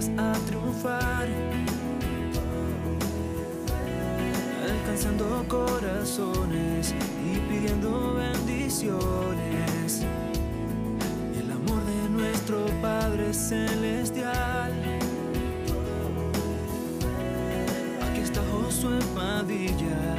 vas a triunfar. Alcanzando corazones y pidiendo bendiciones. El amor de nuestro Padre Celestial. Aquí está Josué Padilla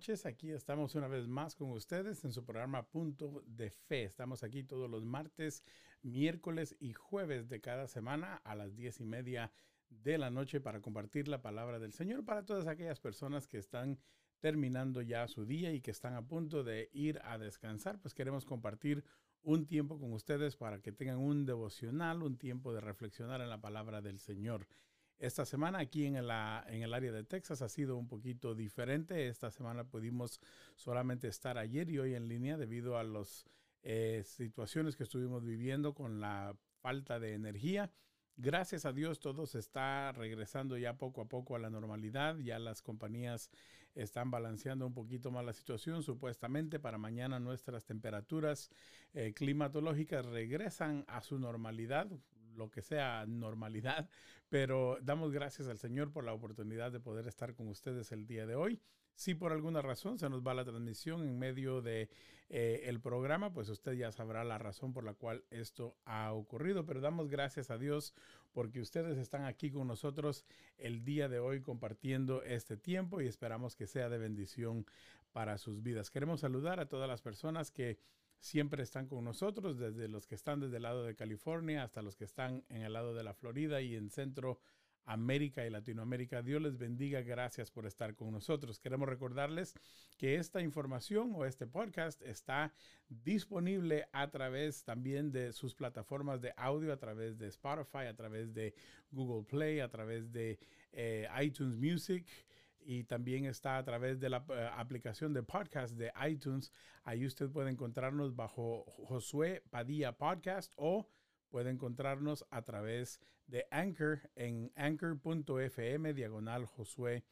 noches, aquí estamos una vez más con ustedes en su programa Punto de Fe. Estamos aquí todos los martes, miércoles y jueves de cada semana a las diez y media de la noche para compartir la palabra del Señor para todas aquellas personas que están terminando ya su día y que están a punto de ir a descansar. Pues queremos compartir un tiempo con ustedes para que tengan un devocional, un tiempo de reflexionar en la palabra del Señor. Esta semana aquí en, la, en el área de Texas ha sido un poquito diferente. Esta semana pudimos solamente estar ayer y hoy en línea debido a las situaciones que estuvimos viviendo con la falta de energía. Gracias a Dios todo se está regresando ya poco a poco a la normalidad. Ya las compañías están balanceando un poquito más la situación. Supuestamente para mañana nuestras temperaturas eh, climatológicas regresan a su normalidad, lo que sea normalidad. Pero damos gracias al Señor por la oportunidad de poder estar con ustedes el día de hoy. Si por alguna razón se nos va la transmisión en medio de eh, el programa, pues usted ya sabrá la razón por la cual esto ha ocurrido. Pero damos gracias a Dios porque ustedes están aquí con nosotros el día de hoy compartiendo este tiempo y esperamos que sea de bendición para sus vidas. Queremos saludar a todas las personas que siempre están con nosotros, desde los que están desde el lado de California hasta los que están en el lado de la Florida y en Centro América y Latinoamérica. Dios les bendiga. Gracias por estar con nosotros. Queremos recordarles que esta información o este podcast está disponible a través también de sus plataformas de audio, a través de Spotify, a través de Google Play, a través de eh, iTunes Music y también está a través de la uh, aplicación de podcast de iTunes. Ahí usted puede encontrarnos bajo Josué Padilla Podcast o puede encontrarnos a través de Anchor en anchor.fm diagonal Josué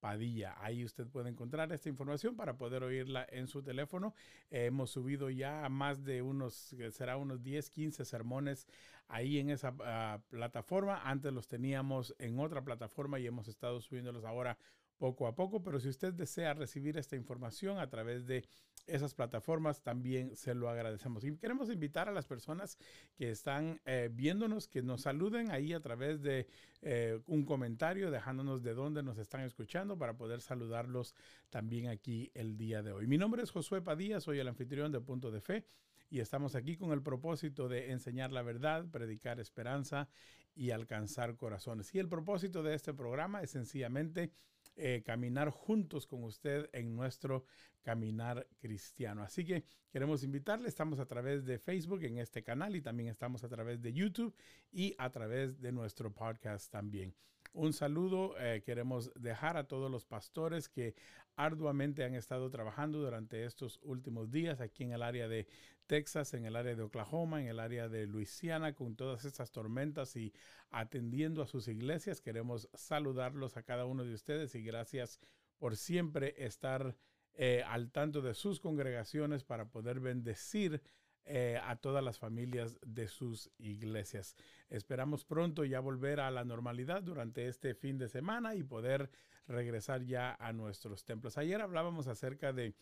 Padilla. Ahí usted puede encontrar esta información para poder oírla en su teléfono. Hemos subido ya más de unos, será unos 10, 15 sermones ahí en esa uh, plataforma. Antes los teníamos en otra plataforma y hemos estado subiéndolos ahora poco a poco, pero si usted desea recibir esta información a través de esas plataformas, también se lo agradecemos. Y queremos invitar a las personas que están eh, viéndonos que nos saluden ahí a través de eh, un comentario, dejándonos de dónde nos están escuchando para poder saludarlos también aquí el día de hoy. Mi nombre es Josué Padilla, soy el anfitrión de Punto de Fe y estamos aquí con el propósito de enseñar la verdad, predicar esperanza y alcanzar corazones. Y el propósito de este programa es sencillamente eh, caminar juntos con usted en nuestro caminar cristiano. Así que queremos invitarle, estamos a través de Facebook en este canal y también estamos a través de YouTube y a través de nuestro podcast también. Un saludo eh, queremos dejar a todos los pastores que arduamente han estado trabajando durante estos últimos días aquí en el área de Texas, en el área de Oklahoma, en el área de Luisiana, con todas estas tormentas y atendiendo a sus iglesias. Queremos saludarlos a cada uno de ustedes y gracias por siempre estar eh, al tanto de sus congregaciones para poder bendecir eh, a todas las familias de sus iglesias. Esperamos pronto ya volver a la normalidad durante este fin de semana y poder regresar ya a nuestros templos. Ayer hablábamos acerca de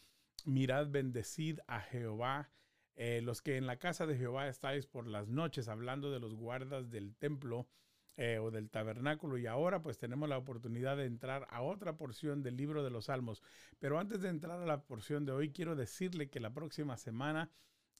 mirad, bendecid a Jehová. Eh, los que en la casa de Jehová estáis por las noches, hablando de los guardas del templo eh, o del tabernáculo. Y ahora pues tenemos la oportunidad de entrar a otra porción del libro de los Salmos. Pero antes de entrar a la porción de hoy, quiero decirle que la próxima semana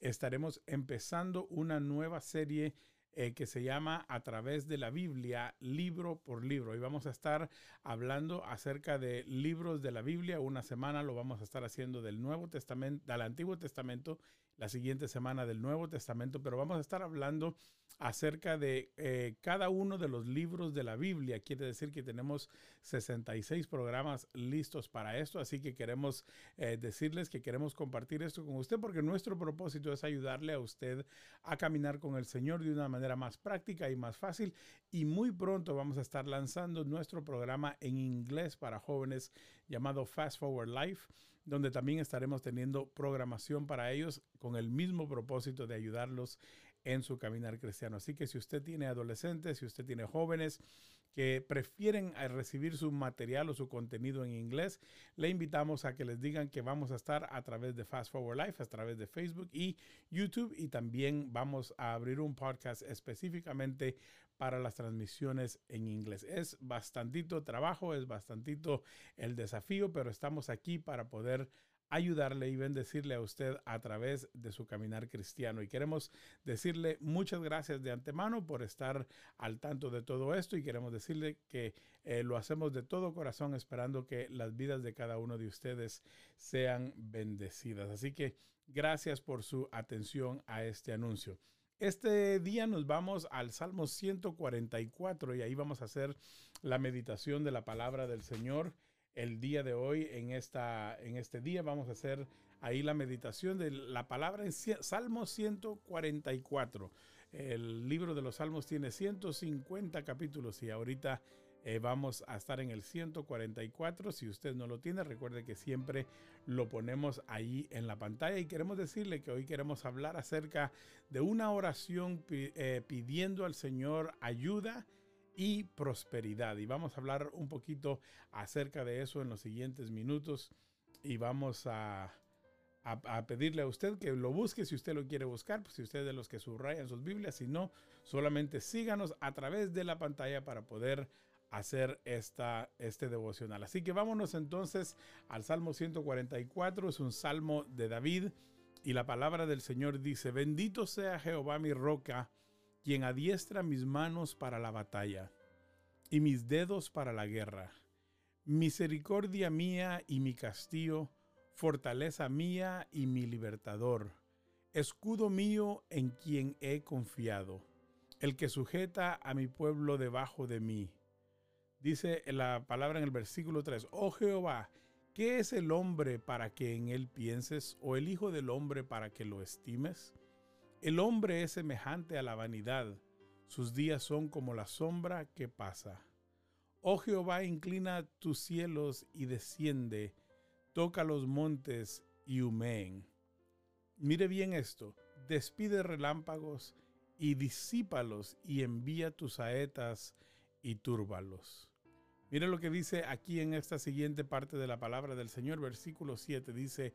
estaremos empezando una nueva serie eh, que se llama A través de la Biblia, libro por libro. Y vamos a estar hablando acerca de libros de la Biblia. Una semana lo vamos a estar haciendo del Nuevo Testamento, del Antiguo Testamento. La siguiente semana del Nuevo Testamento, pero vamos a estar hablando acerca de eh, cada uno de los libros de la Biblia. Quiere decir que tenemos 66 programas listos para esto, así que queremos eh, decirles que queremos compartir esto con usted porque nuestro propósito es ayudarle a usted a caminar con el Señor de una manera más práctica y más fácil. Y muy pronto vamos a estar lanzando nuestro programa en inglés para jóvenes llamado Fast Forward Life donde también estaremos teniendo programación para ellos con el mismo propósito de ayudarlos en su caminar cristiano. Así que si usted tiene adolescentes, si usted tiene jóvenes que prefieren eh, recibir su material o su contenido en inglés, le invitamos a que les digan que vamos a estar a través de Fast Forward Life, a través de Facebook y YouTube y también vamos a abrir un podcast específicamente para las transmisiones en inglés. Es bastantito trabajo, es bastantito el desafío, pero estamos aquí para poder ayudarle y bendecirle a usted a través de su caminar cristiano. Y queremos decirle muchas gracias de antemano por estar al tanto de todo esto y queremos decirle que eh, lo hacemos de todo corazón esperando que las vidas de cada uno de ustedes sean bendecidas. Así que gracias por su atención a este anuncio. Este día nos vamos al Salmo 144 y ahí vamos a hacer la meditación de la palabra del Señor el día de hoy, en, esta, en este día, vamos a hacer ahí la meditación de la palabra en Salmo 144. El libro de los Salmos tiene 150 capítulos y ahorita eh, vamos a estar en el 144. Si usted no lo tiene, recuerde que siempre lo ponemos ahí en la pantalla y queremos decirle que hoy queremos hablar acerca de una oración eh, pidiendo al Señor ayuda y prosperidad. Y vamos a hablar un poquito acerca de eso en los siguientes minutos y vamos a, a, pedirle a usted que lo busque si usted lo quiere buscar, pues si usted es de los que subrayan sus Biblias, si no, solamente síganos a través de la pantalla para poder hacer esta, este devocional. Así que vámonos entonces al Salmo 144, es un salmo de David y la palabra del Señor dice, bendito sea Jehová mi roca quien adiestra mis manos para la batalla y mis dedos para la guerra. Misericordia mía y mi castillo, fortaleza mía y mi libertador, escudo mío en quien he confiado, el que sujeta a mi pueblo debajo de mí. Dice la palabra en el versículo 3, Oh Jehová, ¿qué es el hombre para que en él pienses, o el Hijo del hombre para que lo estimes? El hombre es semejante a la vanidad, sus días son como la sombra que pasa. Oh Jehová, inclina tus cielos y desciende, toca los montes y humeen. Mire bien esto, despide relámpagos y disípalos y envía tus saetas y túrbalos. Mire lo que dice aquí en esta siguiente parte de la palabra del Señor, versículo 7, dice,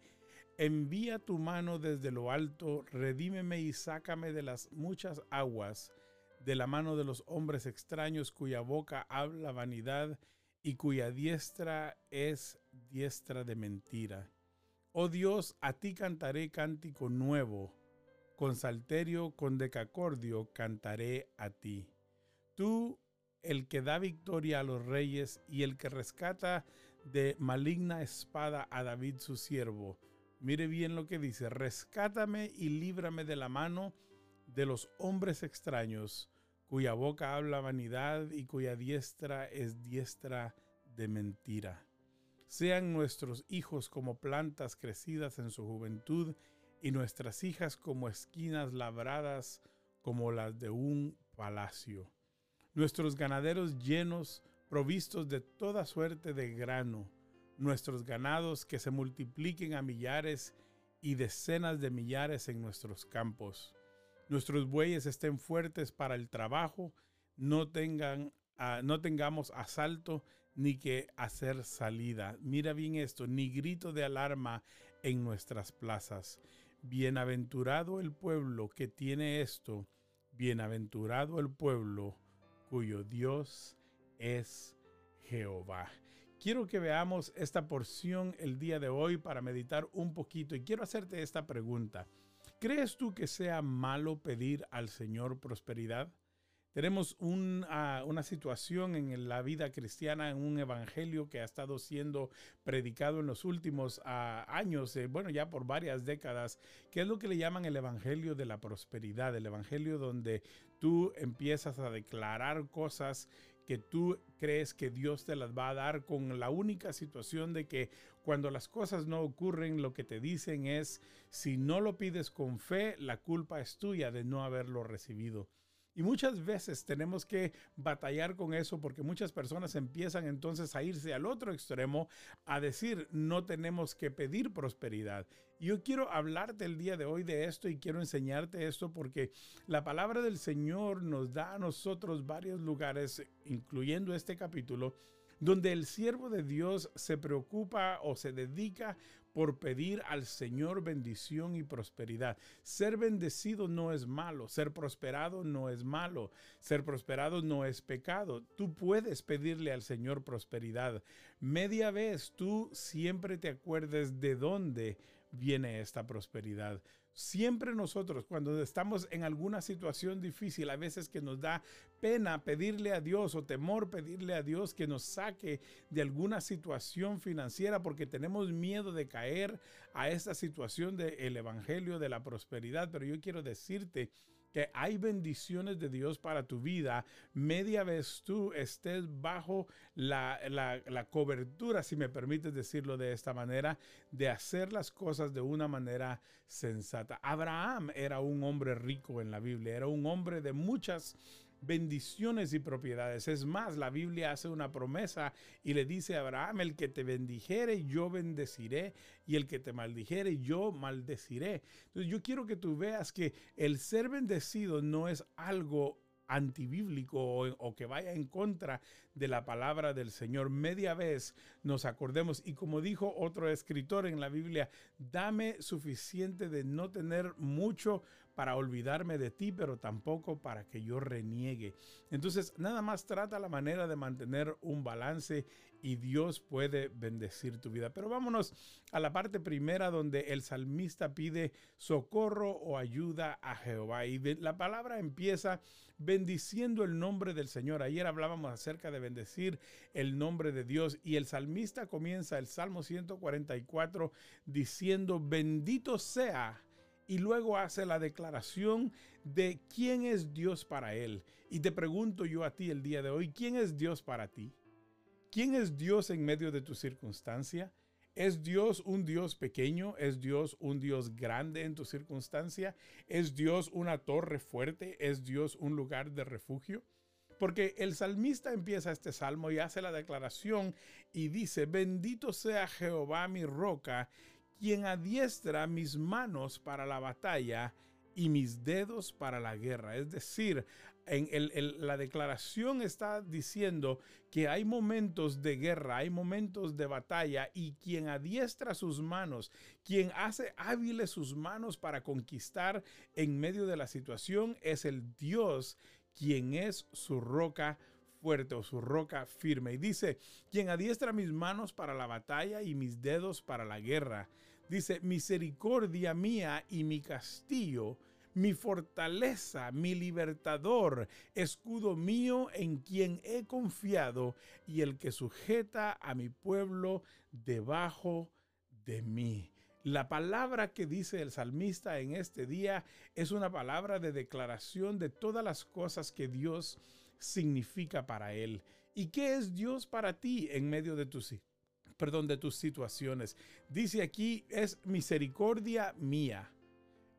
Envía tu mano desde lo alto, redímeme y sácame de las muchas aguas, de la mano de los hombres extraños cuya boca habla vanidad y cuya diestra es diestra de mentira. Oh Dios, a ti cantaré cántico nuevo, con salterio, con decacordio cantaré a ti. Tú, el que da victoria a los reyes y el que rescata de maligna espada a David su siervo, Mire bien lo que dice, rescátame y líbrame de la mano de los hombres extraños, cuya boca habla vanidad y cuya diestra es diestra de mentira. Sean nuestros hijos como plantas crecidas en su juventud y nuestras hijas como esquinas labradas como las de un palacio. Nuestros ganaderos llenos, provistos de toda suerte de grano nuestros ganados que se multipliquen a millares y decenas de millares en nuestros campos. Nuestros bueyes estén fuertes para el trabajo, no, tengan, ah, no tengamos asalto ni que hacer salida. Mira bien esto, ni grito de alarma en nuestras plazas. Bienaventurado el pueblo que tiene esto, bienaventurado el pueblo cuyo Dios es Jehová. Quiero que veamos esta porción el día de hoy para meditar un poquito y quiero hacerte esta pregunta. ¿Crees tú que sea malo pedir al Señor prosperidad? Tenemos una situación en la vida cristiana, en un evangelio que ha estado siendo predicado en los últimos años, eh, bueno, ya por varias décadas, que es lo que le llaman el evangelio de la prosperidad, el evangelio donde tú empiezas a declarar cosas que tú crees que Dios te las va a dar con la única situación de que cuando las cosas no ocurren, lo que te dicen es, si no lo pides con fe, la culpa es tuya de no haberlo recibido. Y muchas veces tenemos que batallar con eso porque muchas personas empiezan entonces a irse al otro extremo, a decir, no tenemos que pedir prosperidad. Yo quiero hablarte el día de hoy de esto y quiero enseñarte esto porque la palabra del Señor nos da a nosotros varios lugares, incluyendo este capítulo, donde el siervo de Dios se preocupa o se dedica por pedir al Señor bendición y prosperidad. Ser bendecido no es malo, ser prosperado no es malo, ser prosperado no es pecado. Tú puedes pedirle al Señor prosperidad. Media vez tú siempre te acuerdes de dónde viene esta prosperidad. Siempre nosotros, cuando estamos en alguna situación difícil, a veces que nos da pena pedirle a Dios o temor pedirle a Dios que nos saque de alguna situación financiera porque tenemos miedo de caer a esta situación del evangelio de la prosperidad. Pero yo quiero decirte que hay bendiciones de Dios para tu vida, media vez tú estés bajo la, la, cobertura, si me permites decirlo de esta manera, de hacer las cosas de una manera sensata. Abraham era un hombre rico en la Biblia, era un hombre de muchas bendiciones y propiedades. Es más, la Biblia hace una promesa y le dice a Abraham, el que te bendijere, yo bendeciré, y el que te maldijere, yo maldeciré. Entonces yo quiero que tú veas que el ser bendecido no es algo antibíblico o, o, que vaya en contra de la palabra del Señor. Media vez nos acordemos y como dijo otro escritor en la Biblia, dame suficiente de no tener mucho para olvidarme de ti, pero tampoco para que yo reniegue. Entonces, nada más trata la manera de mantener un balance y Dios puede bendecir tu vida. Pero vámonos a la parte primera donde el salmista pide socorro o ayuda a Jehová. Y la palabra empieza bendiciendo el nombre del Señor. Ayer hablábamos acerca de bendecir el nombre de Dios y el salmista comienza el Salmo 144 diciendo, bendito sea y luego hace la declaración de quién es Dios para él. Y te pregunto yo a ti el día de hoy, ¿quién es Dios para ti? ¿Quién es Dios en medio de tu circunstancia? ¿Es Dios un Dios pequeño? ¿Es Dios un Dios grande en tu circunstancia? ¿Es Dios una torre fuerte? ¿Es Dios un lugar de refugio? Porque el salmista empieza este salmo y hace la declaración y dice, bendito sea Jehová mi roca quien adiestra mis manos para la batalla y mis dedos para la guerra. Es decir, en la declaración está diciendo que hay momentos de guerra, hay momentos de batalla y quien adiestra sus manos, quien hace hábiles sus manos para conquistar en medio de la situación es el Dios, quien es su roca fuerte o su roca firme. Y dice, quien adiestra mis manos para la batalla y mis dedos para la guerra. Dice, misericordia mía y mi castillo, mi fortaleza, mi libertador, escudo mío en quien he confiado y el que sujeta a mi pueblo debajo de mí. La palabra que dice el salmista en este día es una palabra de declaración de todas las cosas que Dios significa para él. ¿Y qué es Dios para ti en medio de tu perdón, de tus situaciones. Dice aquí, es misericordia mía,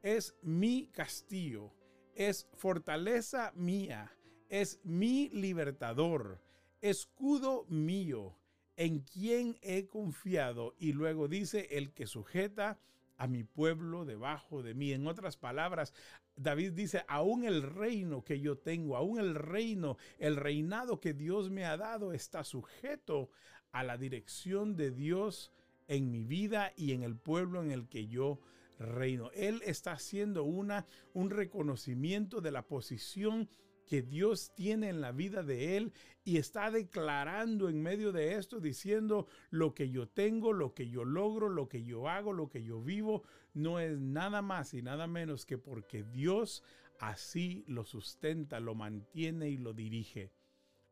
es mi castillo, es fortaleza mía, es mi libertador, escudo mío, en quien he confiado. Y luego dice, el que sujeta a mi pueblo debajo de mí. En otras palabras, David dice, aún el reino que yo tengo, aún el reino, el reinado que Dios me ha dado está sujeto a la dirección de Dios en mi vida y en el pueblo en el que yo reino. Él está haciendo una, un reconocimiento de la posición que Dios tiene en la vida de él y está declarando en medio de esto, diciendo lo que yo tengo, lo que yo logro, lo que yo hago, lo que yo vivo, no es nada más y nada menos que porque Dios así lo sustenta, lo mantiene y lo dirige.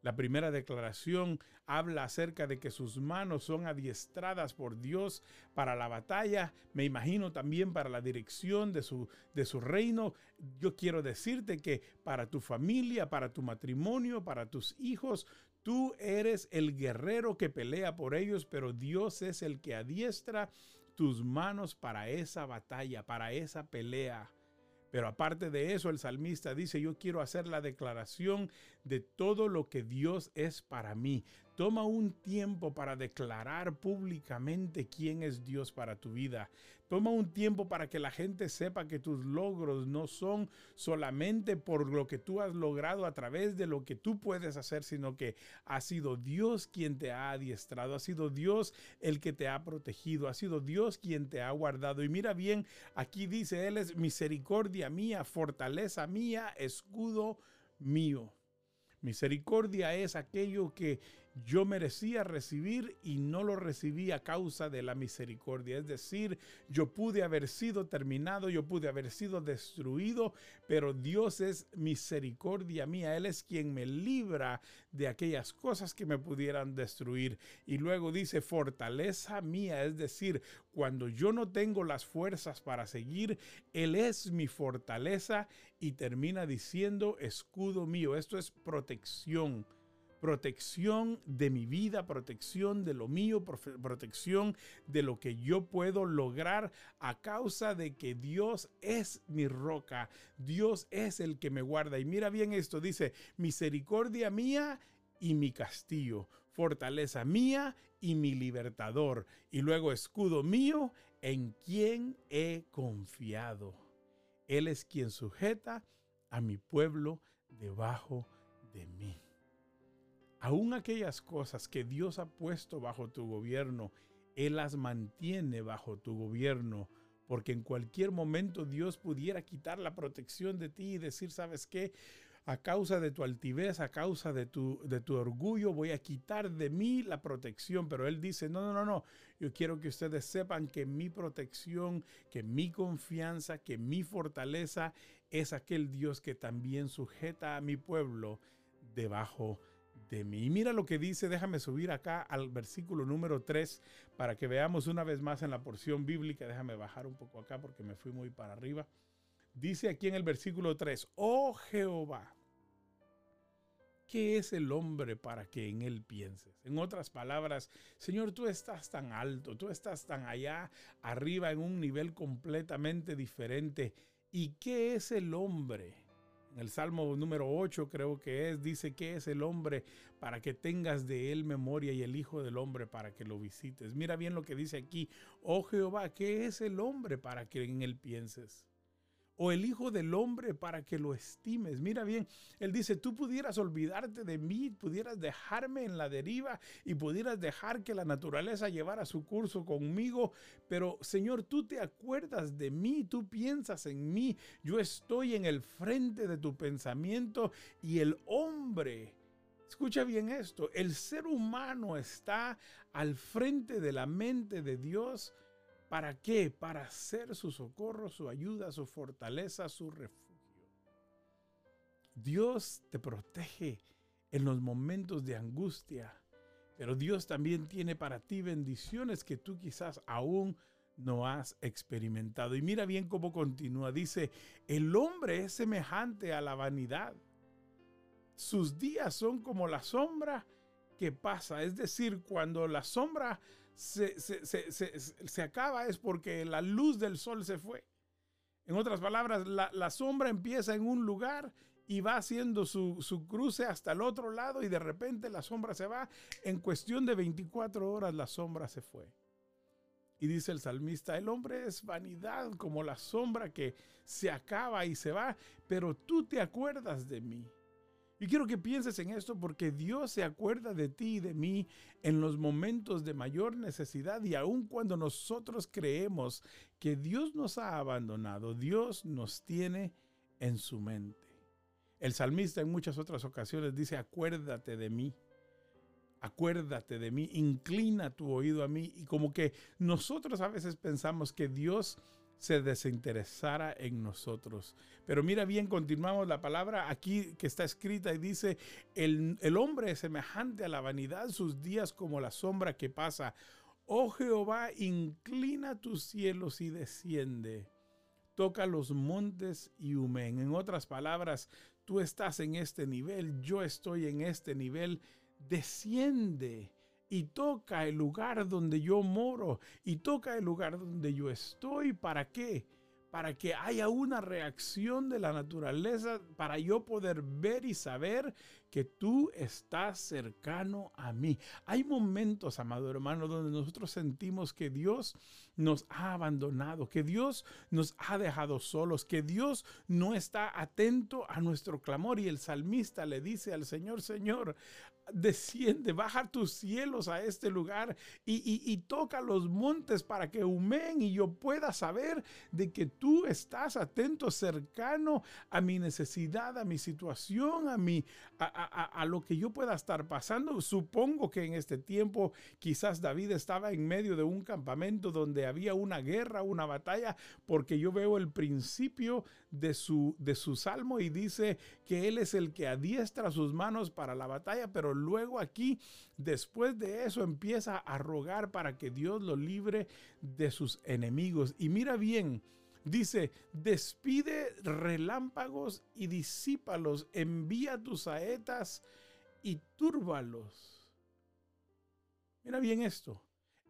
La primera declaración habla acerca de que sus manos son adiestradas por Dios para la batalla, me imagino también para la dirección de su, de su reino. Yo quiero decirte que para tu familia, para tu matrimonio, para tus hijos, tú eres el guerrero que pelea por ellos, pero Dios es el que adiestra tus manos para esa batalla, para esa pelea. Pero aparte de eso, el salmista dice, yo quiero hacer la declaración de todo lo que Dios es para mí. Toma un tiempo para declarar públicamente quién es Dios para tu vida. Toma un tiempo para que la gente sepa que tus logros no son solamente por lo que tú has logrado a través de lo que tú puedes hacer, sino que ha sido Dios quien te ha adiestrado, ha sido Dios el que te ha protegido, ha sido Dios quien te ha guardado. Y mira bien, aquí dice, Él es misericordia mía, fortaleza mía, escudo mío. Misericordia es aquello que yo merecía recibir y no lo recibí a causa de la misericordia. Es decir, yo pude haber sido terminado, yo pude haber sido destruido, pero Dios es misericordia mía. Él es quien me libra de aquellas cosas que me pudieran destruir. Y luego dice, fortaleza mía, es decir, cuando yo no tengo las fuerzas para seguir, Él es mi fortaleza y termina diciendo, escudo mío. Esto es protección protección de mi vida, protección de lo mío, protección de lo que yo puedo lograr a causa de que Dios es mi roca, Dios es el que me guarda. Y mira bien esto, dice, misericordia mía y mi castillo, fortaleza mía y mi libertador, y luego escudo mío en quien he confiado. Él es quien sujeta a mi pueblo debajo de mí aún aquellas cosas que Dios ha puesto bajo tu gobierno, Él las mantiene bajo tu gobierno, porque en cualquier momento Dios pudiera quitar la protección de ti y decir, ¿sabes qué? A causa de tu altivez, a causa de tu, de tu orgullo, voy a quitar de mí la protección. Pero Él dice, no, no, no, no. Yo quiero que ustedes sepan que mi protección, que mi confianza, que mi fortaleza es aquel Dios que también sujeta a mi pueblo debajo de de mí. Y mira lo que dice, déjame subir acá al versículo número 3 para que veamos una vez más en la porción bíblica. Déjame bajar un poco acá porque me fui muy para arriba. Dice aquí en el versículo 3, oh Jehová, ¿qué es el hombre para que en él pienses? En otras palabras, Señor, tú estás tan alto, tú estás tan allá arriba en un nivel completamente diferente. ¿Y qué es el hombre? El Salmo número 8 creo que es, dice que es el hombre para que tengas de él memoria y el Hijo del hombre para que lo visites. Mira bien lo que dice aquí, oh Jehová, ¿qué es el hombre para que en él pienses? O el Hijo del Hombre para que lo estimes. Mira bien, Él dice, tú pudieras olvidarte de mí, pudieras dejarme en la deriva y pudieras dejar que la naturaleza llevara su curso conmigo, pero Señor, tú te acuerdas de mí, tú piensas en mí, yo estoy en el frente de tu pensamiento y el hombre. Escucha bien esto, el ser humano está al frente de la mente de Dios ¿Para qué? Para ser su socorro, su ayuda, su fortaleza, su refugio. Dios te protege en los momentos de angustia, pero Dios también tiene para ti bendiciones que tú quizás aún no has experimentado. Y mira bien cómo continúa. Dice, el hombre es semejante a la vanidad. Sus días son como la sombra que pasa. Es decir, cuando la sombra se, acaba es porque la luz del sol se fue. En otras palabras, la, sombra empieza en un lugar y va haciendo su, su, cruce hasta el otro lado y de repente la sombra se va. En cuestión de 24 horas la sombra se fue. Y dice el salmista, el hombre es vanidad como la sombra que se acaba y se va, pero tú te acuerdas de mí. Y quiero que pienses en esto porque Dios se acuerda de ti y de mí en los momentos de mayor necesidad y aun cuando nosotros creemos que Dios nos ha abandonado, Dios nos tiene en su mente. El salmista en muchas otras ocasiones dice, acuérdate de mí, acuérdate de mí, inclina tu oído a mí. Y como que nosotros a veces pensamos que Dios se desinteresara en nosotros. Pero mira bien, continuamos la palabra aquí que está escrita y dice, el, el hombre es semejante a la vanidad, sus días como la sombra que pasa. Oh Jehová, inclina tus cielos y desciende. Toca los montes y humen. En otras palabras, tú estás en este nivel, yo estoy en este nivel. Desciende y toca el lugar donde yo moro y toca el lugar donde yo estoy. ¿Para qué? Para que haya una reacción de la naturaleza, para yo poder ver y saber que tú estás cercano a mí. Hay momentos, amado hermano, donde nosotros sentimos que Dios nos ha abandonado, que Dios nos ha dejado solos, que Dios no está atento a nuestro clamor. Y el salmista le dice al Señor, Señor, desciende, baja tus cielos a este lugar y, toca los montes para que humen y yo pueda saber de que tú estás atento, cercano a mi necesidad, a mi situación, a, mi, a, lo que yo pueda estar pasando. Supongo que en este tiempo quizás David estaba en medio de un campamento donde había una guerra, una batalla, porque yo veo el principio de su, de su salmo y dice que él es el que adiestra sus manos para la batalla, pero luego aquí, después de eso, empieza a rogar para que Dios lo libre de sus enemigos. Y mira bien, Dice, despide relámpagos y disípalos, envía tus saetas y túrbalos. Mira bien esto.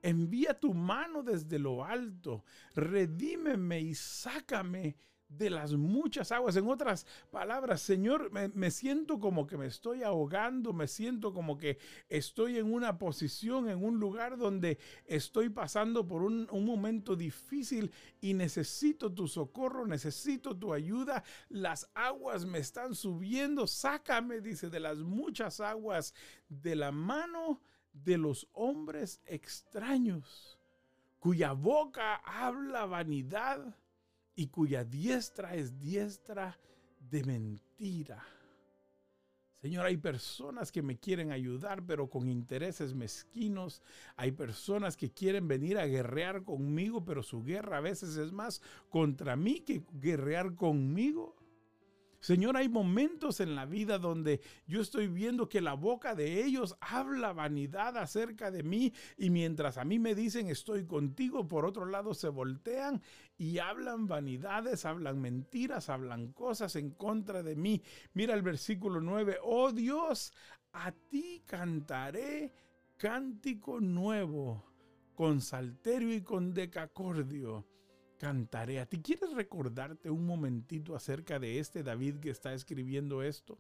Envía tu mano desde lo alto, redímeme y sácame de las muchas aguas. En otras palabras, Señor, me, siento como que me estoy ahogando, me siento como que estoy en una posición, en un lugar donde estoy pasando por un, un momento difícil y necesito tu socorro, necesito tu ayuda. Las aguas me están subiendo, sácame, dice, de las muchas aguas, de la mano de los hombres extraños, cuya boca habla vanidad y cuya diestra es diestra de mentira. Señor, hay personas que me quieren ayudar, pero con intereses mezquinos. Hay personas que quieren venir a guerrear conmigo, pero su guerra a veces es más contra mí que guerrear conmigo. Señor, hay momentos en la vida donde yo estoy viendo que la boca de ellos habla vanidad acerca de mí y mientras a mí me dicen estoy contigo, por otro lado se voltean y hablan vanidades, hablan mentiras, hablan cosas en contra de mí. Mira el versículo 9, oh Dios, a ti cantaré cántico nuevo con salterio y con decacordio cantaré a ti. ¿Quieres recordarte un momentito acerca de este David que está escribiendo esto?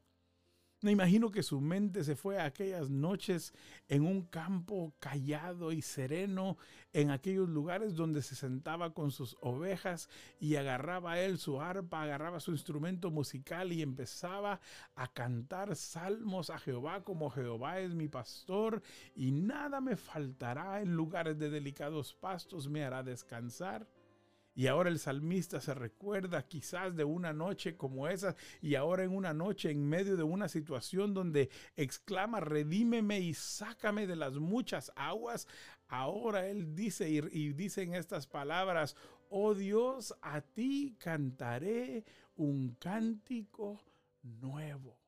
Me imagino que su mente se fue a aquellas noches en un campo callado y sereno, en aquellos lugares donde se sentaba con sus ovejas y agarraba él su arpa, agarraba su instrumento musical y empezaba a cantar salmos a Jehová como Jehová es mi pastor y nada me faltará en lugares de delicados pastos me hará descansar. Y ahora el salmista se recuerda quizás de una noche como esa y ahora en una noche en medio de una situación donde exclama, redímeme y sácame de las muchas aguas. Ahora él dice y, y dice en estas palabras, oh Dios, a ti cantaré un cántico nuevo.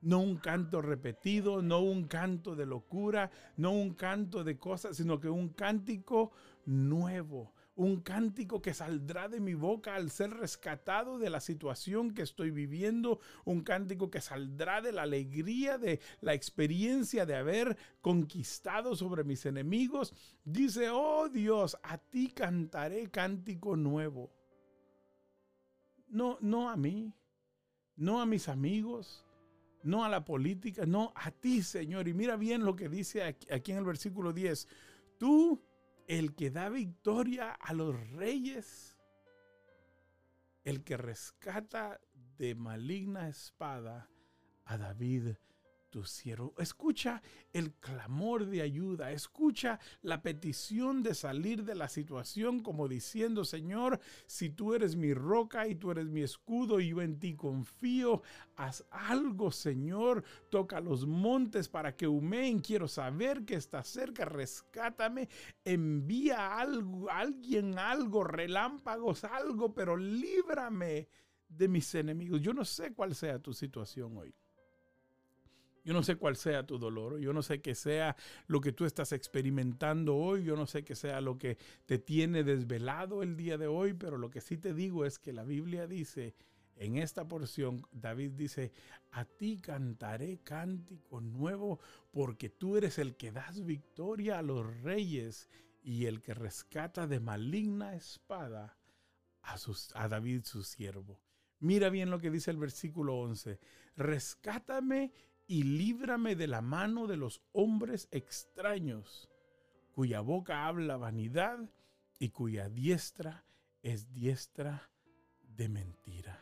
No un canto repetido, no un canto de locura, no un canto de cosas, sino que un cántico nuevo un cántico que saldrá de mi boca al ser rescatado de la situación que estoy viviendo, un cántico que saldrá de la alegría de la experiencia de haber conquistado sobre mis enemigos. Dice, oh Dios, a ti cantaré cántico nuevo. No, no a mí, no a mis amigos, no a la política, no a ti, Señor. Y mira bien lo que dice aquí, en el versículo 10. Tú el que da victoria a los reyes, el que rescata de maligna espada a David tu siervo. Escucha el clamor de ayuda, escucha la petición de salir de la situación como diciendo, Señor, si tú eres mi roca y tú eres mi escudo y yo en ti confío, haz algo, Señor, toca los montes para que humeen, quiero saber que está cerca, rescátame, envía algo, alguien algo, relámpagos, algo, pero líbrame de mis enemigos. Yo no sé cuál sea tu situación hoy. Yo no sé cuál sea tu dolor, yo no sé qué sea lo que tú estás experimentando hoy, yo no sé qué sea lo que te tiene desvelado el día de hoy, pero lo que sí te digo es que la Biblia dice, en esta porción, David dice, a ti cantaré cántico nuevo porque tú eres el que das victoria a los reyes y el que rescata de maligna espada a, a David su siervo. Mira bien lo que dice el versículo 11, rescátame y líbrame de la mano de los hombres extraños, cuya boca habla vanidad y cuya diestra es diestra de mentira.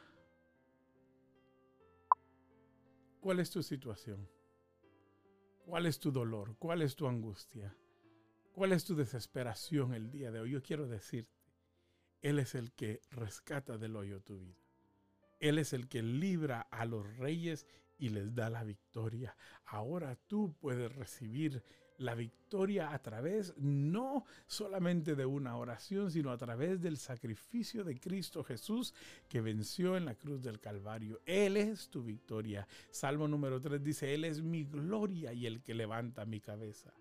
¿Cuál es tu situación? ¿Cuál es tu dolor? ¿Cuál es tu angustia? ¿Cuál es tu desesperación el día de hoy? Yo quiero decirte, Él es el que rescata del hoyo tu vida. Él es el que libra a los reyes y les da la victoria. Ahora tú puedes recibir la victoria a través no solamente de una oración, sino a través del sacrificio de Cristo Jesús que venció en la cruz del Calvario. Él es tu victoria. Salmo número 3 dice, Él es mi gloria y el que levanta mi cabeza.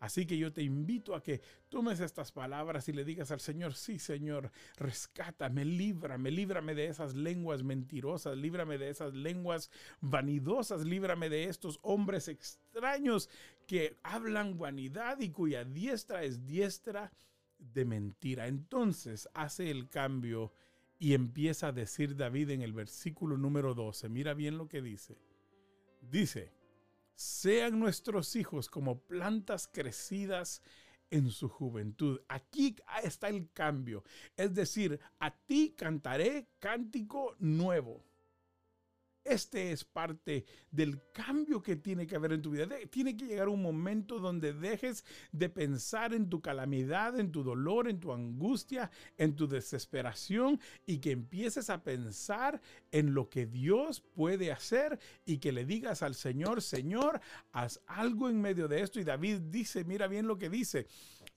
Así que yo te invito a que tomes estas palabras y le digas al Señor, sí Señor, rescátame, líbrame, líbrame de esas lenguas mentirosas, líbrame de esas lenguas vanidosas, líbrame de estos hombres extraños que hablan vanidad y cuya diestra es diestra de mentira. Entonces hace el cambio y empieza a decir David en el versículo número 12, mira bien lo que dice. Dice, sean nuestros hijos como plantas crecidas en su juventud. Aquí está el cambio. Es decir, a ti cantaré cántico nuevo. Este es parte del cambio que tiene que haber en tu vida. tiene que llegar un momento donde dejes de pensar en tu calamidad, en tu dolor, en tu angustia, en tu desesperación y que empieces a pensar en lo que Dios puede hacer y que le digas al Señor, Señor, haz algo en medio de esto. Y David dice, mira bien lo que dice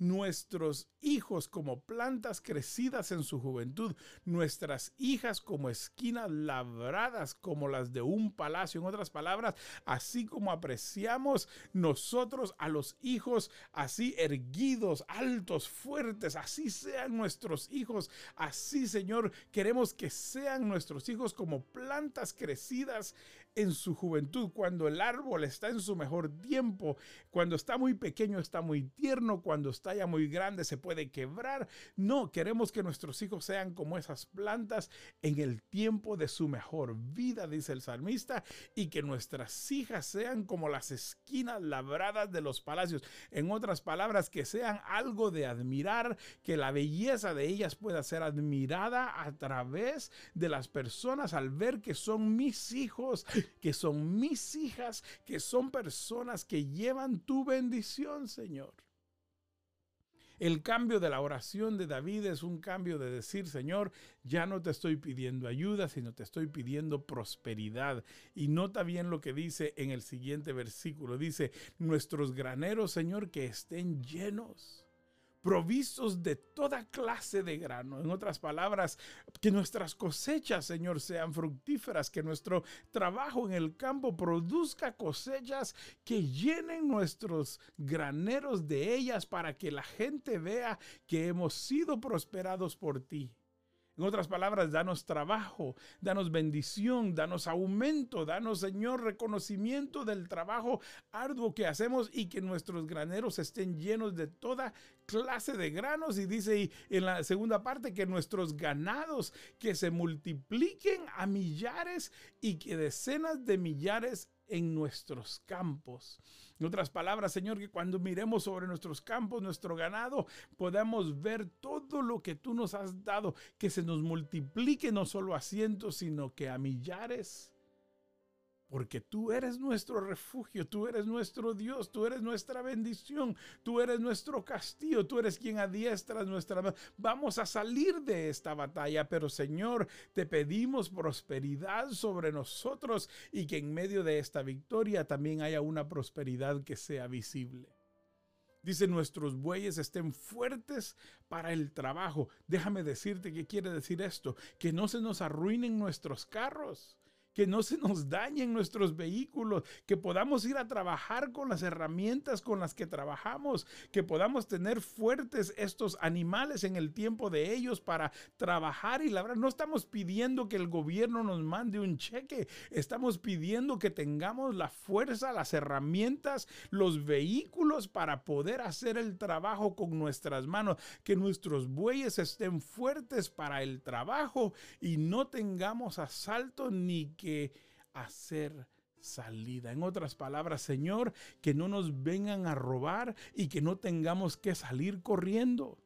nuestros hijos como plantas crecidas en su juventud, nuestras hijas como esquinas labradas como las de un palacio. En otras palabras, así como apreciamos nosotros a los hijos así erguidos, altos, fuertes, así sean nuestros hijos, así Señor, queremos que sean nuestros hijos como plantas crecidas en su juventud, cuando el árbol está en su mejor tiempo, cuando está muy pequeño está muy tierno, cuando está ya muy grande se puede quebrar. No, queremos que nuestros hijos sean como esas plantas en el tiempo de su mejor vida, dice el salmista, y que nuestras hijas sean como las esquinas labradas de los palacios. En otras palabras, que sean algo de admirar, que la belleza de ellas pueda ser admirada a través de las personas al ver que son mis hijos que son mis hijas, que son personas que llevan tu bendición, Señor. El cambio de la oración de David es un cambio de decir, Señor, ya no te estoy pidiendo ayuda, sino te estoy pidiendo prosperidad. Y nota bien lo que dice en el siguiente versículo. Dice, nuestros graneros, Señor, que estén llenos provistos de toda clase de grano. En otras palabras, que nuestras cosechas, Señor, sean fructíferas, que nuestro trabajo en el campo produzca cosechas que llenen nuestros graneros de ellas para que la gente vea que hemos sido prosperados por ti. En otras palabras, danos trabajo, danos bendición, danos aumento, danos, Señor, reconocimiento del trabajo arduo que hacemos y que nuestros graneros estén llenos de toda clase de granos. Y dice en la segunda parte que nuestros ganados que se multipliquen a millares y que decenas de millares en nuestros campos. En otras palabras, Señor, que cuando miremos sobre nuestros campos, nuestro ganado, podamos ver todo lo que tú nos has dado, que se nos multiplique no solo a cientos, sino que a millares porque tú eres nuestro refugio, tú eres nuestro Dios, tú eres nuestra bendición, tú eres nuestro castillo, tú eres quien adiestras nuestra... Vamos a salir de esta batalla, pero Señor, te pedimos prosperidad sobre nosotros y que en medio de esta victoria también haya una prosperidad que sea visible. Dice, nuestros bueyes estén fuertes para el trabajo. Déjame decirte qué quiere decir esto, que no se nos arruinen nuestros carros que no se nos dañen nuestros vehículos, que podamos ir a trabajar con las herramientas con las que trabajamos, que podamos tener fuertes estos animales en el tiempo de ellos para trabajar y labrar. No estamos pidiendo que el gobierno nos mande un cheque, estamos pidiendo que tengamos la fuerza, las herramientas, los vehículos para poder hacer el trabajo con nuestras manos, que nuestros bueyes estén fuertes para el trabajo y no tengamos asalto ni que hacer salida. En otras palabras, Señor, que no nos vengan a robar y que no tengamos que salir corriendo.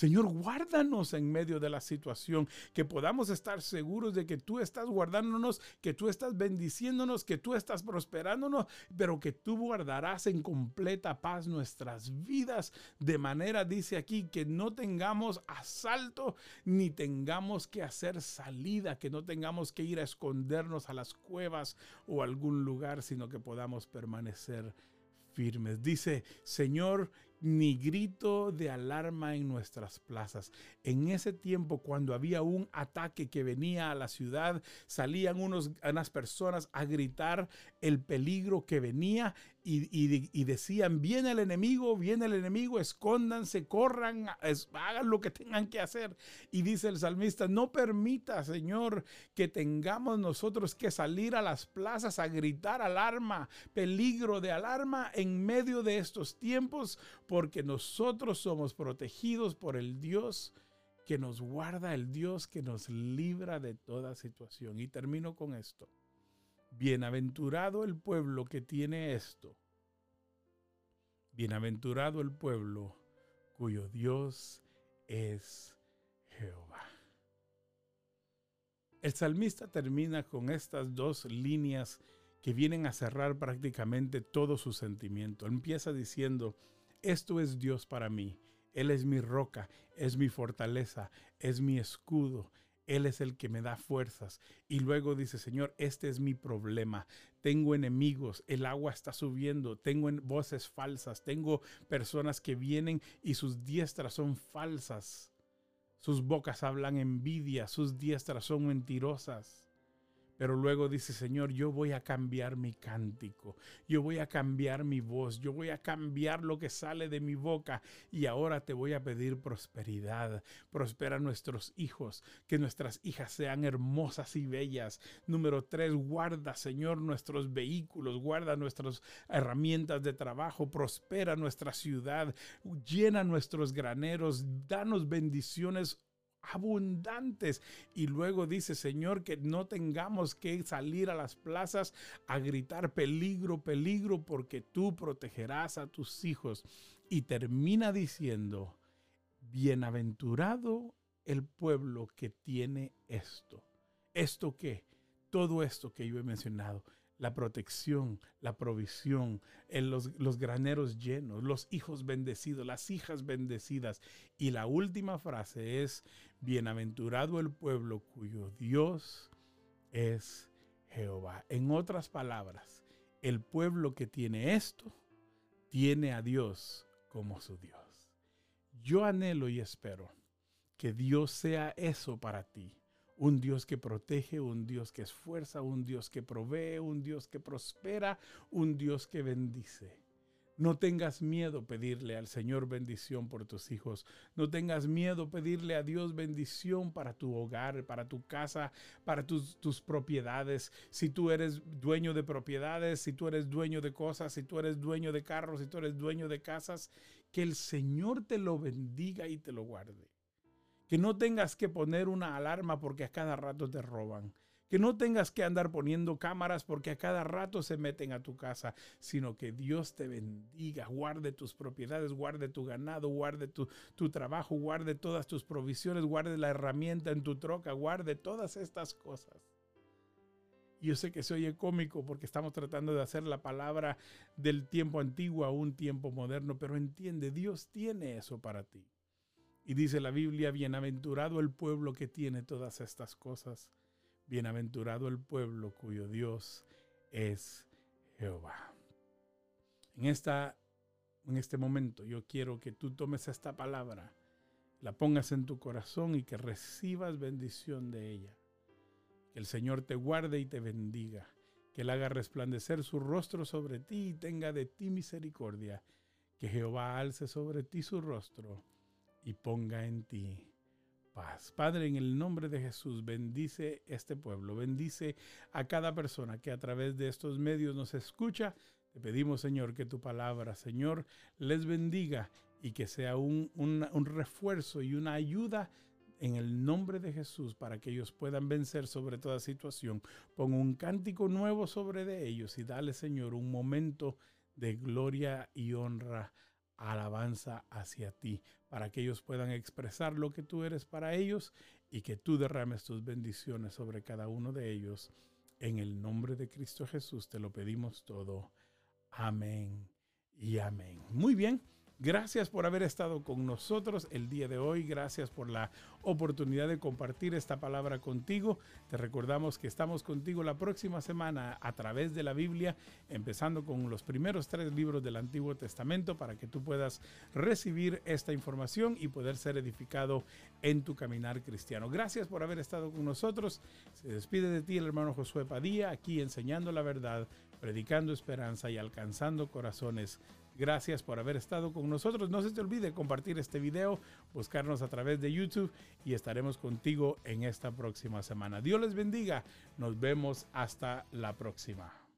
Señor, guárdanos en medio de la situación, que podamos estar seguros de que tú estás guardándonos, que tú estás bendiciéndonos, que tú estás prosperándonos, pero que tú guardarás en completa paz nuestras vidas, de manera, dice aquí, que no tengamos asalto ni tengamos que hacer salida, que no tengamos que ir a escondernos a las cuevas o algún lugar, sino que podamos permanecer firmes. Dice, Señor, ni grito de alarma en nuestras plazas. En ese tiempo, cuando había un ataque que venía a la ciudad, salían unos, unas personas a gritar el peligro que venía y, decían, viene el enemigo, viene el enemigo, escóndanse, corran, hagan lo que tengan que hacer. Y dice el salmista, no permita, Señor, que tengamos nosotros que salir a las plazas a gritar alarma, peligro de alarma en medio de estos tiempos, porque nosotros somos protegidos por el Dios que nos guarda, el Dios que nos libra de toda situación. Y termino con esto. Bienaventurado el pueblo que tiene esto. Bienaventurado el pueblo cuyo Dios es Jehová. El salmista termina con estas dos líneas que vienen a cerrar prácticamente todo su sentimiento. Empieza diciendo, esto es Dios para mí. Él es mi roca, es mi fortaleza, es mi escudo. Él es el que me da fuerzas. Y luego dice, Señor, este es mi problema. Tengo enemigos, el agua está subiendo, tengo voces falsas, tengo personas que vienen y sus diestras son falsas. Sus bocas hablan envidia, sus diestras son mentirosas. Pero luego dice, Señor, yo voy a cambiar mi cántico, yo voy a cambiar mi voz, yo voy a cambiar lo que sale de mi boca y ahora te voy a pedir prosperidad. Prospera nuestros hijos, que nuestras hijas sean hermosas y bellas. Número tres, guarda, Señor, nuestros vehículos, guarda nuestras herramientas de trabajo, prospera nuestra ciudad, llena nuestros graneros, danos bendiciones abundantes. Y luego dice, Señor, que no tengamos que salir a las plazas a gritar peligro, peligro, porque tú protegerás a tus hijos. Y termina diciendo, bienaventurado el pueblo que tiene esto. ¿Esto qué? Todo esto que yo he mencionado la protección, la provisión, en los, los, graneros llenos, los hijos bendecidos, las hijas bendecidas. Y la última frase es, bienaventurado el pueblo cuyo Dios es Jehová. En otras palabras, el pueblo que tiene esto, tiene a Dios como su Dios. Yo anhelo y espero que Dios sea eso para ti un Dios que protege, un Dios que esfuerza, un Dios que provee, un Dios que prospera, un Dios que bendice. No tengas miedo pedirle al Señor bendición por tus hijos. No tengas miedo pedirle a Dios bendición para tu hogar, para tu casa, para tus, tus, propiedades. Si tú eres dueño de propiedades, si tú eres dueño de cosas, si tú eres dueño de carros, si tú eres dueño de casas, que el Señor te lo bendiga y te lo guarde. Que no tengas que poner una alarma porque a cada rato te roban. Que no tengas que andar poniendo cámaras porque a cada rato se meten a tu casa, sino que Dios te bendiga, guarde tus propiedades, guarde tu ganado, guarde tu, trabajo, guarde todas tus provisiones, guarde la herramienta en tu troca, guarde todas estas cosas. Yo sé que se oye cómico porque estamos tratando de hacer la palabra del tiempo antiguo a un tiempo moderno, pero entiende, Dios tiene eso para ti. Y dice la Biblia, bienaventurado el pueblo que tiene todas estas cosas, bienaventurado el pueblo cuyo Dios es Jehová. En, esta, en este momento yo quiero que tú tomes esta palabra, la pongas en tu corazón y que recibas bendición de ella. Que el Señor te guarde y te bendiga. Que Él haga resplandecer su rostro sobre ti y tenga de ti misericordia. Que Jehová alce sobre ti su rostro y ponga en ti paz. Padre, en el nombre de Jesús, bendice este pueblo, bendice a cada persona que a través de estos medios nos escucha. Te pedimos, Señor, que tu palabra, Señor, les bendiga y que sea un, un refuerzo y una ayuda en el nombre de Jesús para que ellos puedan vencer sobre toda situación. Pon un cántico nuevo sobre de ellos y dale, Señor, un momento de gloria y honra, alabanza hacia ti, para que ellos puedan expresar lo que tú eres para ellos y que tú derrames tus bendiciones sobre cada uno de ellos. En el nombre de Cristo Jesús te lo pedimos todo. Amén y amén. Muy bien. Gracias por haber estado con nosotros el día de hoy. Gracias por la oportunidad de compartir esta palabra contigo. Te recordamos que estamos contigo la próxima semana a través de la Biblia, empezando con los primeros tres libros del Antiguo Testamento para que tú puedas recibir esta información y poder ser edificado en tu caminar cristiano. Gracias por haber estado con nosotros. Se despide de ti el hermano Josué Padilla, aquí enseñando la verdad, predicando esperanza y alcanzando corazones Gracias por haber estado con nosotros. No se te olvide compartir este video, buscarnos a través de YouTube y estaremos contigo en esta próxima semana. Dios les bendiga. Nos vemos hasta la próxima.